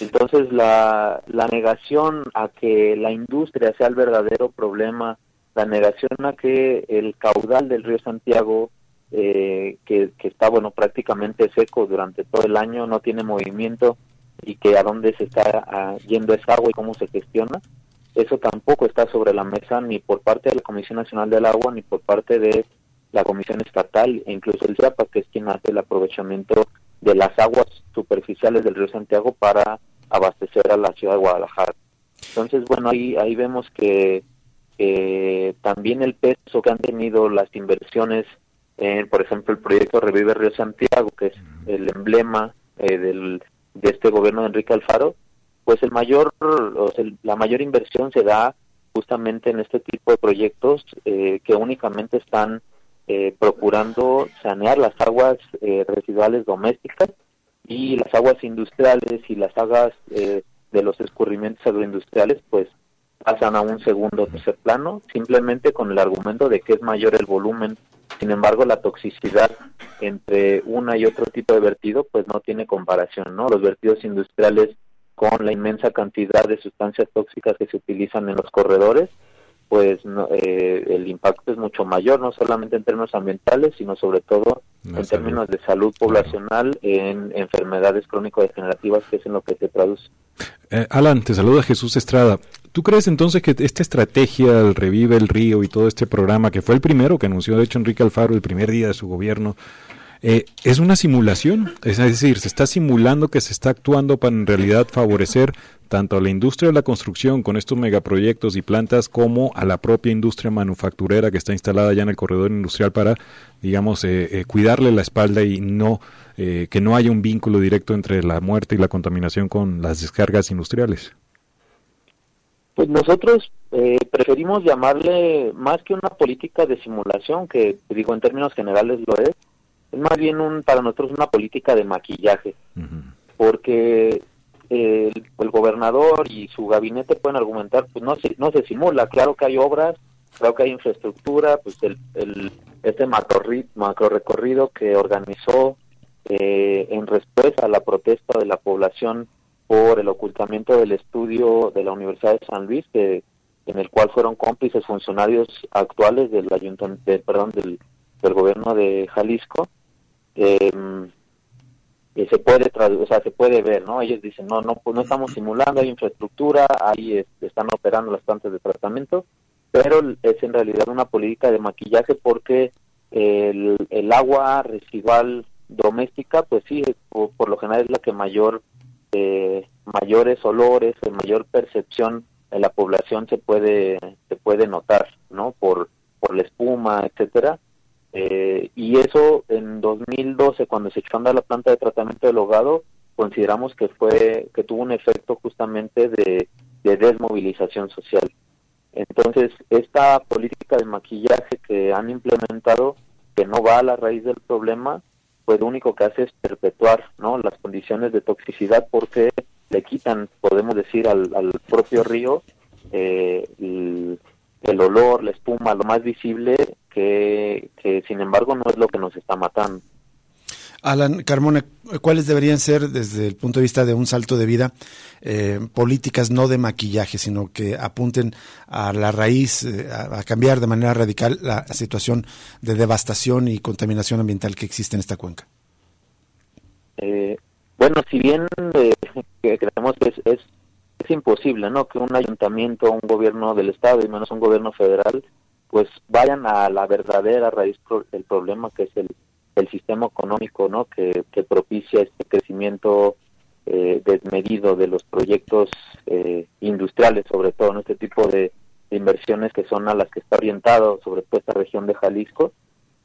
Entonces, la, la negación a que la industria sea el verdadero problema, la negación a que el caudal del río Santiago eh, que, está bueno prácticamente seco durante todo el año, no tiene movimiento y que a dónde se está ah, yendo esa agua y cómo se gestiona. Eso tampoco está sobre la mesa ni por parte de la Comisión Nacional del Agua ni por parte de la Comisión Estatal e incluso el CIAPA, que es quien hace el aprovechamiento de las aguas superficiales del río Santiago para abastecer a la ciudad de Guadalajara. Entonces, bueno, ahí, ahí vemos que también el peso que han tenido las inversiones por ejemplo, el proyecto Revive Río Santiago, que es el emblema eh, del, de este gobierno de Enrique Alfaro, pues el mayor, o sea, la mayor inversión se da justamente en este tipo de proyectos eh, que únicamente están eh, procurando sanear las aguas residuales domésticas y las aguas industriales y las aguas de los escurrimientos agroindustriales, pues pasan a un segundo o tercer plano, simplemente con el argumento de que es mayor el volumen. Sin embargo, la toxicidad entre una y otro tipo de vertido, pues no tiene comparación, ¿no? Los vertidos industriales con la inmensa cantidad de sustancias tóxicas que se utilizan en los corredores, pues eh, el impacto es mucho mayor, no solamente en términos ambientales, sino sobre todo en términos de salud poblacional, en enfermedades crónico-degenerativas, que es en lo que se traduce. Eh, Alan, te saluda Jesús Estrada. ¿Tú crees entonces que esta estrategia, el Revive el Río y todo este programa, que fue el primero que anunció, de hecho, Enrique Alfaro el primer día de su gobierno, eh, es una simulación? Es decir, se está simulando que se está actuando para en realidad favorecer tanto a la industria de la construcción con estos megaproyectos y plantas como a la propia industria manufacturera que está instalada ya en el corredor industrial para, digamos, eh, eh, cuidarle la espalda y no eh, que no haya un vínculo directo entre la muerte y la contaminación con las descargas industriales. Pues nosotros preferimos llamarle más que una política de simulación, que digo en términos generales lo es más bien un para nosotros una política de maquillaje, porque el, gobernador y su gabinete pueden argumentar, pues no se, no se simula, claro que hay obras, claro que hay infraestructura, pues el, el este macro, macro recorrido que organizó eh, en respuesta a la protesta de la población por el ocultamiento del estudio de la Universidad de San Luis, que, en el cual fueron cómplices funcionarios actuales del ayuntamiento, perdón, del, del gobierno de Jalisco. Eh, se puede o sea, se puede ver, ¿no? Ellos dicen, no, no, pues no estamos simulando, hay infraestructura, ahí este, están operando las plantas de tratamiento, pero es en realidad una política de maquillaje porque el, el agua residual doméstica, pues sí, por, lo general es la que mayor, eh, mayores olores, mayor percepción en la población se puede, se puede notar, ¿no? Por, por la espuma, etcétera eh, y eso en 2012, cuando se echó a la planta de tratamiento del hogado, consideramos que fue que tuvo un efecto justamente de, desmovilización social. Entonces, esta política de maquillaje que han implementado, que no va a la raíz del problema, pues lo único que hace es perpetuar ¿no? las condiciones de toxicidad porque le quitan, podemos decir, al, propio río eh, el olor, la espuma, lo más visible que, sin embargo no es lo que nos está matando. Alan Carmona, ¿cuáles deberían ser, desde el punto de vista de un salto de vida, eh, políticas no de maquillaje, sino que apunten a la raíz, eh, a, cambiar de manera radical la situación de devastación y contaminación ambiental que existe en esta cuenca? Eh, bueno, si bien creemos que es, es, es, imposible ¿no? que un ayuntamiento, un gobierno del Estado y menos un gobierno federal pues vayan a la verdadera raíz del problema que es el, el sistema económico no que, propicia este crecimiento eh, desmedido de los proyectos eh, industriales sobre todo en este tipo de, inversiones que son a las que está orientado sobre todo esta región de Jalisco.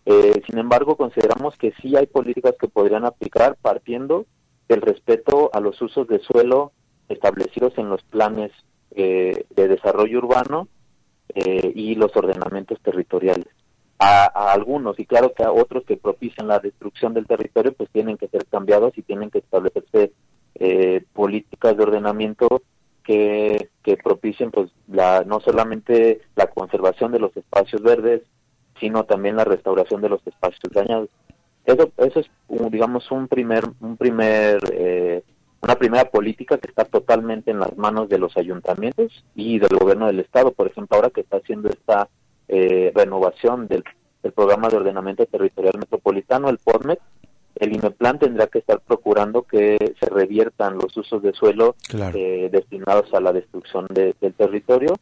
Eh, sin embargo consideramos que sí hay políticas que podrían aplicar partiendo del respeto a los usos de suelo establecidos en los planes de desarrollo urbano eh, y los ordenamientos territoriales. A, algunos, y claro que a otros que propician la destrucción del territorio, pues tienen que ser cambiados y tienen que establecerse eh, políticas de ordenamiento que, que propicien pues la, no solamente la conservación de los espacios verdes, sino también la restauración de los espacios dañados. Eso, eso es, digamos, un primer, un primer eh, una primera política que está totalmente en las manos de los ayuntamientos y del gobierno del estado, por ejemplo, ahora que está haciendo esta eh, renovación del, programa de ordenamiento territorial metropolitano, el PORMET, el INEPLAN tendrá que estar procurando que se reviertan los usos de suelo eh, destinados a la destrucción del territorio.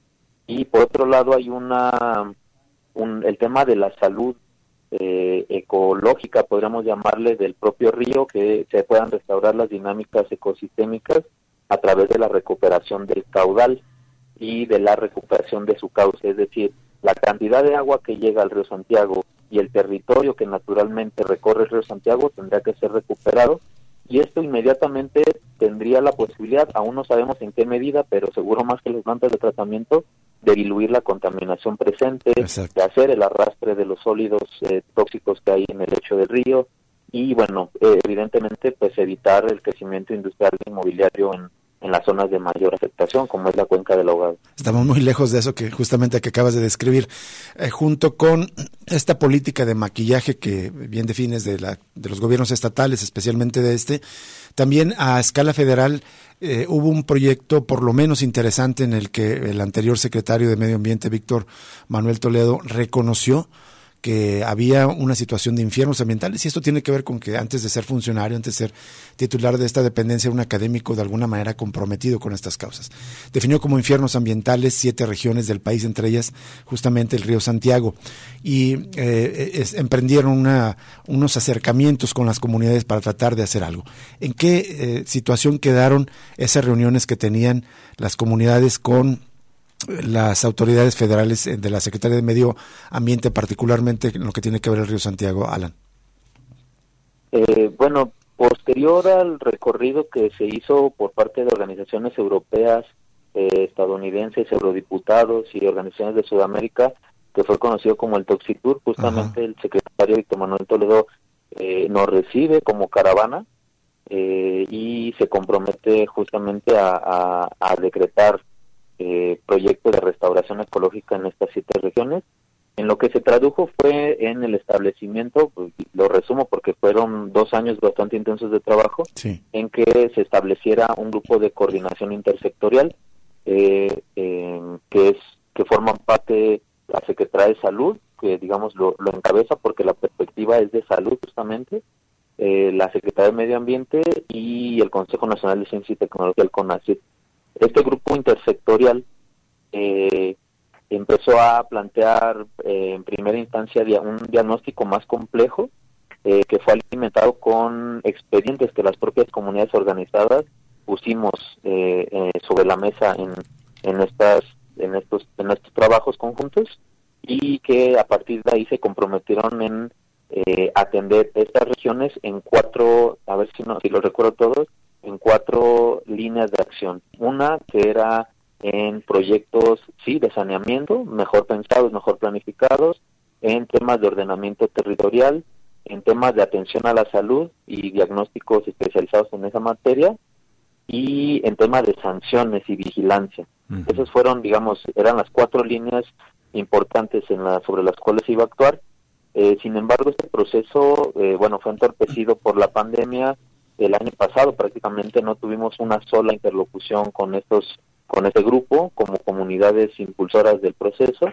Y por otro lado hay una un, el tema de la salud eh, ecológica, podríamos llamarle, del propio río, que se puedan restaurar las dinámicas ecosistémicas a través de la recuperación del caudal y de la recuperación de su cauce, es decir, la cantidad de agua que llega al río Santiago y el territorio que naturalmente recorre el río Santiago tendría que ser recuperado y esto inmediatamente tendría la posibilidad, aún no sabemos en qué medida, pero seguro más que los plantas de tratamiento, de diluir la contaminación presente, de hacer el arrastre de los sólidos eh, tóxicos que hay en el lecho del río y bueno, eh, evidentemente pues evitar el crecimiento industrial e inmobiliario en, en las zonas de mayor afectación, como es la cuenca del Ahogado. Estamos muy lejos de eso que justamente que acabas de describir, eh, junto con esta política de maquillaje que bien defines de, la, de los gobiernos estatales, especialmente de este, también a escala federal eh, hubo un proyecto por lo menos interesante en el que el anterior secretario de Medio Ambiente, Víctor Manuel Toledo, reconoció que había una situación de infiernos ambientales y esto tiene que ver con que antes de ser funcionario, antes de ser titular de esta dependencia, un académico de alguna manera comprometido con estas causas. Definió como infiernos ambientales siete regiones del país, entre ellas justamente el río Santiago, y eh, emprendieron una, unos acercamientos con las comunidades para tratar de hacer algo. ¿En qué eh, situación quedaron esas reuniones que tenían las comunidades con las autoridades federales eh, de la Secretaría de Medio Ambiente, particularmente en lo que tiene que ver el río Santiago, Alan? Eh, bueno, posterior al recorrido que se hizo por parte de organizaciones europeas, eh, estadounidenses, eurodiputados y organizaciones de Sudamérica, que fue conocido como el Toxitur, justamente el secretario Víctor Manuel Toledo nos recibe como caravana y se compromete justamente a decretar eh, proyecto de restauración ecológica en estas siete regiones. En lo que se tradujo fue en el establecimiento, pues, lo resumo porque fueron dos años bastante intensos de trabajo, en que se estableciera un grupo de coordinación intersectorial eh, que es que forman parte la Secretaría de Salud, que digamos lo, encabeza porque la perspectiva es de salud justamente, eh, la Secretaría de Medio Ambiente y el Consejo Nacional de Ciencia y Tecnología, el CONACYT. Este grupo intersectorial eh, empezó a plantear eh, en primera instancia un diagnóstico más complejo eh, que fue alimentado con expedientes que las propias comunidades organizadas pusimos sobre la mesa en, en estas en estos en estos trabajos conjuntos y que a partir de ahí se comprometieron en atender estas regiones en cuatro a ver si no si lo recuerdo todos en cuatro líneas de acción. Una que era en proyectos, sí, de saneamiento, mejor pensados, mejor planificados, en temas de ordenamiento territorial, en temas de atención a la salud y diagnósticos especializados en esa materia, y en temas de sanciones y vigilancia. Esas fueron, digamos, eran las cuatro líneas importantes en la, sobre las cuales iba a actuar. Eh, sin embargo, este proceso, eh, bueno, fue entorpecido por la pandemia, el año pasado prácticamente no tuvimos una sola interlocución con estos con este grupo como comunidades impulsoras del proceso.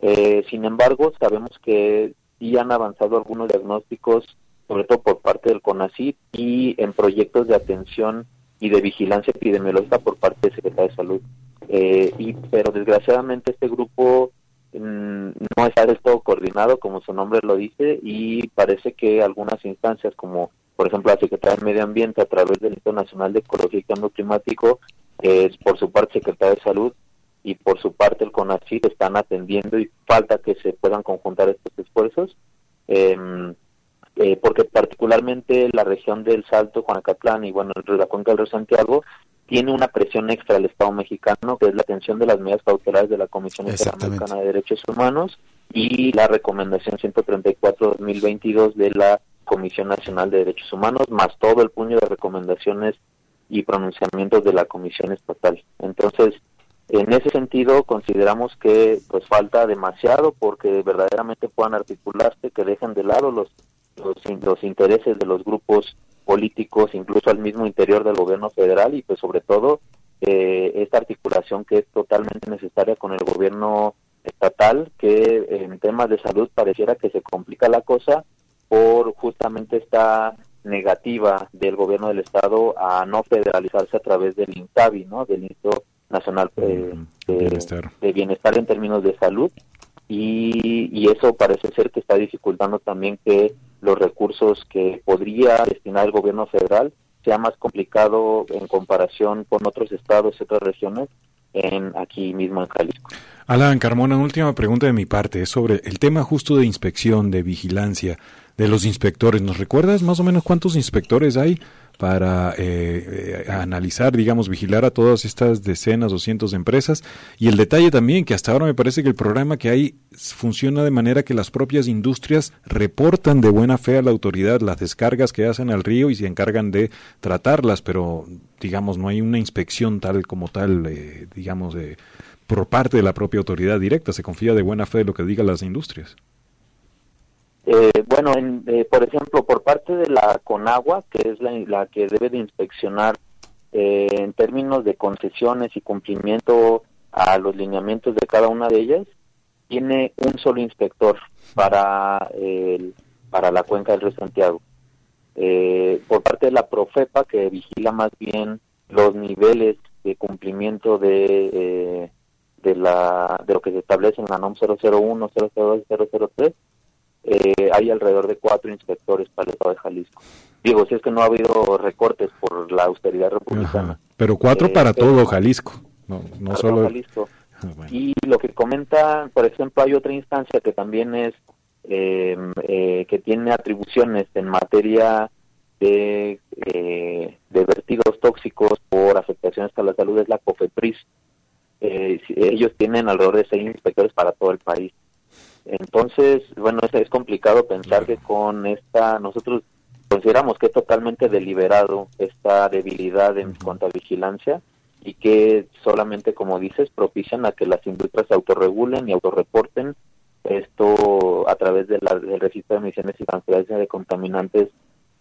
Eh, sin embargo, sabemos que sí han avanzado algunos diagnósticos, sobre todo por parte del CONACYT y en proyectos de atención y de vigilancia epidemiológica por parte del Secretario de Salud. Eh, y pero desgraciadamente este grupo mm, no está del todo coordinado, como su nombre lo dice, y parece que algunas instancias como por ejemplo, la Secretaría de Medio Ambiente a través del Instituto Nacional de Ecología y Cambio Climático, es por su parte Secretaría de Salud y por su parte el CONACYT están atendiendo y falta que se puedan conjuntar estos esfuerzos, em, eh, porque particularmente la región del Salto, Juanacatlán y bueno, la cuenca del Río Santiago tiene una presión extra al Estado mexicano, que es la atención de las medidas cautelares de la Comisión Interamericana de Derechos Humanos y la recomendación 134-2022 de la Comisión Nacional de Derechos Humanos, más todo el puño de recomendaciones y pronunciamientos de la Comisión Estatal. Entonces, en ese sentido, consideramos que pues falta demasiado porque verdaderamente puedan articularse, que dejen de lado los, los, intereses de los grupos políticos, incluso al mismo interior del gobierno federal y pues sobre todo eh, esta articulación que es totalmente necesaria con el gobierno estatal, que en temas de salud pareciera que se complica la cosa por justamente esta negativa del gobierno del estado a no federalizarse a través del INSABI, ¿no? Del Instituto Nacional eh, de, bienestar. en términos de salud y, y eso parece ser que está dificultando también que los recursos que podría destinar el gobierno federal sea más complicado en comparación con otros estados y otras regiones en aquí mismo en Jalisco. Alan Carmona, última pregunta de mi parte es sobre el tema justo de inspección, de vigilancia de los inspectores. ¿Nos recuerdas más o menos cuántos inspectores hay para eh, eh, analizar, digamos, vigilar a todas estas decenas o cientos de empresas. Y el detalle también, que hasta ahora me parece que el programa que hay funciona de manera que las propias industrias reportan de buena fe a la autoridad las descargas que hacen al río y se encargan de tratarlas, pero digamos, no hay una inspección tal como tal, eh, digamos, por parte de la propia autoridad directa. Se confía de buena fe en lo que digan las industrias. Eh, bueno, eh, por ejemplo, por parte de la Conagua, que es la, que debe de inspeccionar eh, en términos de concesiones y cumplimiento a los lineamientos de cada una de ellas, tiene un solo inspector para, para la cuenca del río Santiago. por parte de la Profepa, que vigila más bien los niveles de cumplimiento de, de, la, de lo que se establece en la NOM 001, 002 003, eh, hay alrededor de cuatro inspectores para el estado de Jalisco. Digo, si es que no ha habido recortes por la austeridad republicana. Pero cuatro para eh, todo Jalisco, no, no solo... Jalisco. Ah, y lo que comenta, por ejemplo, hay otra instancia que también es, em, eh, que tiene atribuciones en materia de, de vertidos tóxicos por afectaciones a la salud, es la COFEPRIS. ellos tienen alrededor de seis inspectores para todo el país. Entonces, bueno, es, es complicado pensar que con esta, nosotros consideramos que es totalmente deliberado esta debilidad en cuanto a vigilancia y que solamente, como dices, propician a que las industrias se autorregulen y autorreporten esto a través de del registro de emisiones y transferencia de contaminantes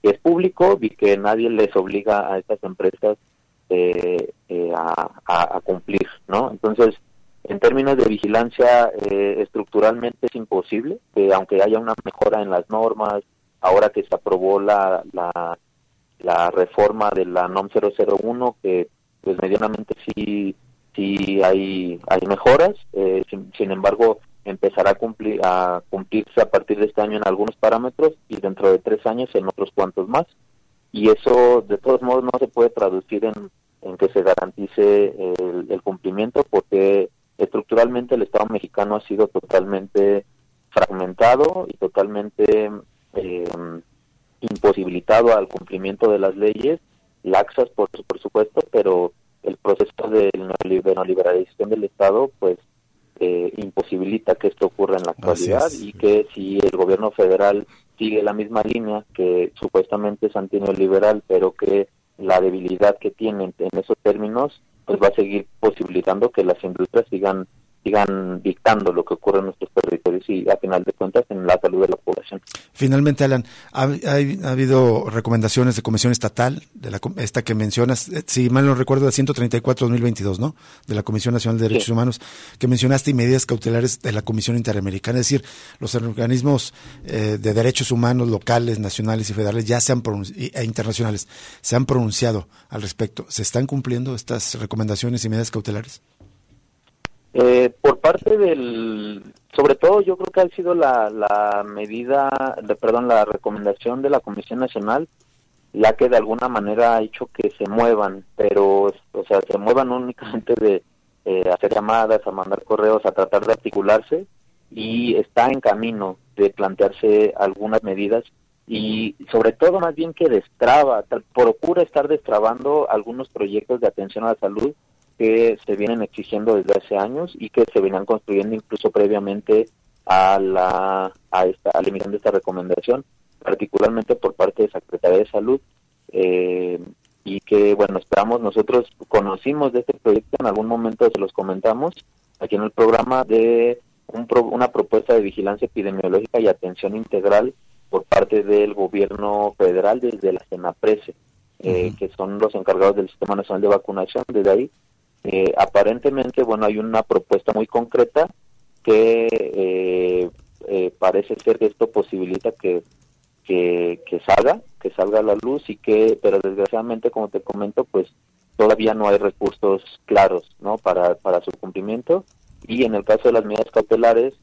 que es público y que nadie les obliga a estas empresas eh, eh, a, a, cumplir, ¿no? Entonces, en términos de vigilancia, eh, estructuralmente es imposible, que aunque haya una mejora en las normas, ahora que se aprobó la, la, la reforma de la NOM 001, que pues medianamente sí, sí hay, hay mejoras, eh, sin, embargo empezará a, cumplir, a cumplirse a partir de este año en algunos parámetros y dentro de tres años en otros cuantos más. Y eso de todos modos no se puede traducir en, en que se garantice el, el cumplimiento porque estructuralmente el Estado mexicano ha sido totalmente fragmentado y totalmente eh, imposibilitado al cumplimiento de las leyes, laxas por, por supuesto, pero el proceso de neoliberalización del Estado pues eh, imposibilita que esto ocurra en la actualidad y que si el gobierno federal sigue la misma línea que supuestamente es antineoliberal, pero que la debilidad que tienen en esos términos pues va a seguir posibilitando que las industrias sigan sigan dictando lo que ocurre en nuestros territorios y a final de cuentas en la salud de la población. Finalmente, Alan, ¿ha, habido recomendaciones de Comisión Estatal, de la, esta que mencionas, eh, si mal no recuerdo, de 134-2022, ¿no? De la Comisión Nacional de Derechos Humanos, que mencionaste y medidas cautelares de la Comisión Interamericana, es decir, los organismos eh, de derechos humanos locales, nacionales y federales ya se han e internacionales se han pronunciado al respecto. ¿Se están cumpliendo estas recomendaciones y medidas cautelares? Eh, por parte del, sobre todo yo creo que ha sido la, la medida, de, perdón, la recomendación de la Comisión Nacional la que de alguna manera ha hecho que se muevan, pero, o sea, se muevan únicamente de eh, hacer llamadas, a mandar correos, a tratar de articularse y está en camino de plantearse algunas medidas y sobre todo más bien que destraba, procura estar destrabando algunos proyectos de atención a la salud que se vienen exigiendo desde hace años y que se venían construyendo incluso previamente a la a esta a la emisión de esta recomendación, particularmente por parte de Secretaría de Salud eh, y que bueno esperamos nosotros conocimos de este proyecto en algún momento se los comentamos aquí en el programa de un una propuesta de vigilancia epidemiológica y atención integral por parte del gobierno federal desde la CENAPRESE, eh, que son los encargados del Sistema Nacional de Vacunación. Desde ahí eh, aparentemente, bueno, hay una propuesta muy concreta que eh, eh, parece ser que esto posibilita que, que, salga, que salga a la luz y que, pero desgraciadamente, como te comento, pues todavía no hay recursos claros, ¿no? Para, para su cumplimiento y en el caso de las medidas cautelares,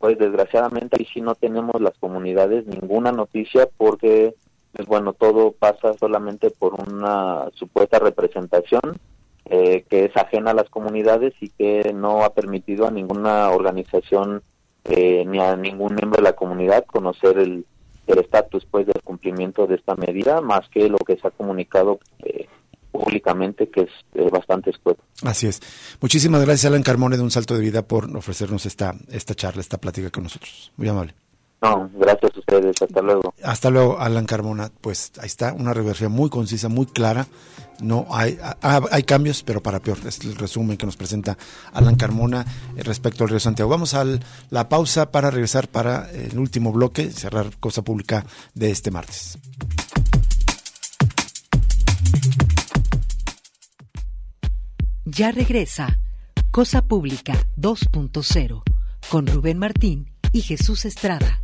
pues desgraciadamente ahí sí no tenemos las comunidades ninguna noticia porque, pues bueno, todo pasa solamente por una supuesta representación eh, que es ajena a las comunidades y que no ha permitido a ninguna organización eh, ni a ningún miembro de la comunidad conocer el, estatus pues del cumplimiento de esta medida, más que lo que se ha comunicado eh, públicamente, que es eh, bastante escueto. Así es. Muchísimas gracias, Alan Carmone, de Un Salto de Vida, por ofrecernos esta, esta charla, esta plática con nosotros. Muy amable. No, gracias a ustedes. Hasta luego. Hasta luego, Alan Carmona. Pues ahí está, una radiografía muy concisa, muy clara. No hay, hay cambios, pero para peor. Es el resumen que nos presenta Alan Carmona eh, respecto al Río Santiago. Vamos a la pausa para regresar para el último bloque, cerrar cosa pública de este martes. Ya regresa Cosa Pública 2.0 con Rubén Martín y Jesús Estrada.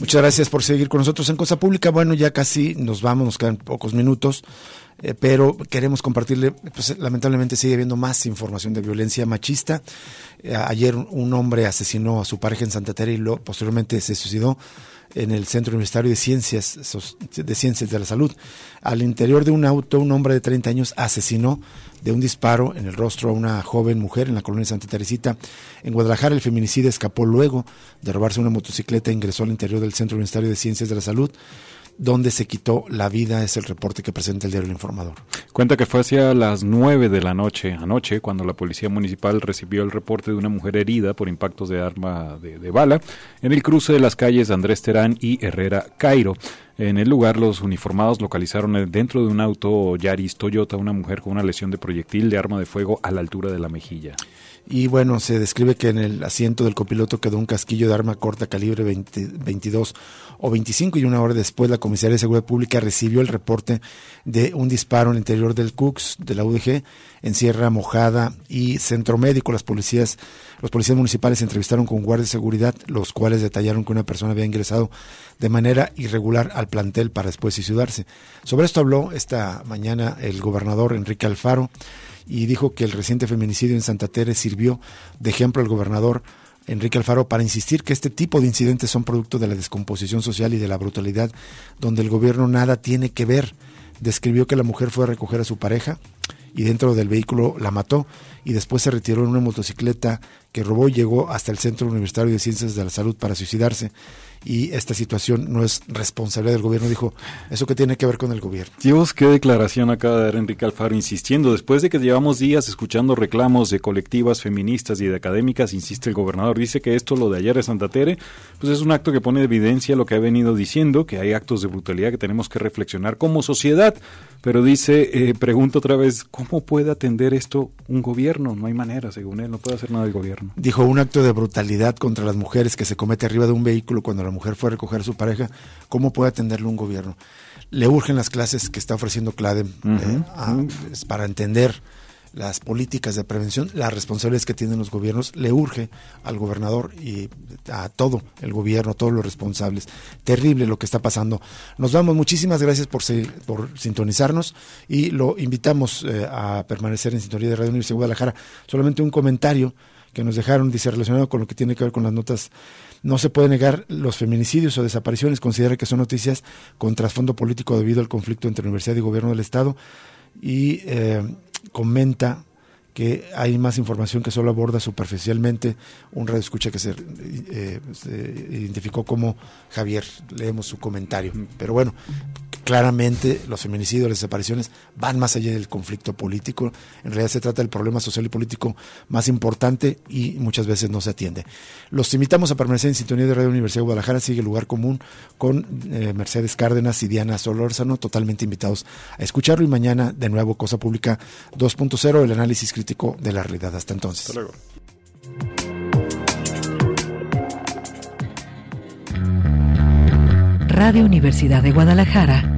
Muchas gracias por seguir con nosotros en Cosa Pública. Bueno, ya casi nos vamos, nos quedan pocos minutos, eh, pero queremos compartirle, pues lamentablemente sigue habiendo más información de violencia machista. Eh, ayer un hombre asesinó a su pareja en Santa Teresa y posteriormente se suicidó en el Centro Universitario de Ciencias, de Ciencias de la Salud. Al interior de un auto, un hombre de 30 años asesinó de un disparo en el rostro a una joven mujer en la colonia Santa Teresita. En Guadalajara el feminicida escapó luego de robarse una motocicleta e ingresó al interior del Centro Universitario de Ciencias de la Salud donde se quitó la vida, es el reporte que presenta el diario El Informador. Cuenta que fue hacia las 9 de la noche, anoche, cuando la policía municipal recibió el reporte de una mujer herida por impactos de arma de, de bala en el cruce de las calles Andrés Terán y Herrera Cairo. En el lugar, los uniformados localizaron dentro de un auto Yaris Toyota una mujer con una lesión de proyectil de arma de fuego a la altura de la mejilla. Y bueno, se describe que en el asiento del copiloto quedó un casquillo de arma corta calibre 22 o 25 y una hora después la Comisaría de Seguridad Pública recibió el reporte de un disparo en el interior del CUX de la UDG en Sierra Mojada y Centro Médico. Las policías, los policías municipales se entrevistaron con guardias de seguridad, los cuales detallaron que una persona había ingresado de manera irregular al plantel para después suicidarse. Sobre esto habló esta mañana el gobernador Enrique Alfaro y dijo que el reciente feminicidio en Santa Teresa sirvió de ejemplo al gobernador Enrique Alfaro para insistir que este tipo de incidentes son producto de la descomposición social y de la brutalidad donde el gobierno nada tiene que ver. Describió que la mujer fue a recoger a su pareja y dentro del vehículo la mató y después se retiró en una motocicleta que robó y llegó hasta el Centro Universitario de Ciencias de la Salud para suicidarse y esta situación no es responsabilidad del gobierno. Dijo, ¿eso que tiene que ver con el gobierno? Dios, qué declaración acaba de dar Enrique Alfaro insistiendo. Después de que llevamos días escuchando reclamos de colectivas feministas y de académicas, insiste el gobernador, dice que esto, lo de ayer de Santa Tere, pues es un acto que pone de evidencia lo que ha venido diciendo, que hay actos de brutalidad que tenemos que reflexionar como sociedad. Pero dice, eh, pregunta otra vez, ¿cómo puede atender esto un gobierno? No hay manera, según él, no puede hacer nada el gobierno. Dijo, un acto de brutalidad contra las mujeres que se comete arriba de un vehículo cuando la mujer fue a recoger a su pareja, ¿cómo puede atenderlo un gobierno? Le urgen las clases que está ofreciendo CLADEM eh, para entender las políticas de prevención, las responsabilidades que tienen los gobiernos, le urge al gobernador y a todo el gobierno, a todos los responsables. Terrible lo que está pasando. Nos vamos, muchísimas gracias por, por sintonizarnos y lo invitamos eh, a permanecer en sintonía de Radio Universidad de Guadalajara. Solamente un comentario que nos dejaron, dice, relacionado con lo que tiene que ver con las notas. No se puede negar los feminicidios o desapariciones, considera que son noticias con trasfondo político debido al conflicto entre universidad y gobierno del Estado. Y eh, comenta que hay más información que solo aborda superficialmente un radio escucha que se, eh, se, identificó como Javier. Leemos su comentario. Pero bueno, claramente los feminicidios, las desapariciones van más allá del conflicto político. En realidad se trata del problema social y político más importante y muchas veces no se atiende. Los invitamos a permanecer en sintonía de Radio Universidad de Guadalajara. Sigue el lugar común con eh, Mercedes Cárdenas y Diana Solórzano, totalmente invitados a escucharlo. Y mañana, de nuevo, Cosa Pública 2.0, el análisis crítico de la realidad. Hasta entonces. Hasta luego. Radio Universidad de Guadalajara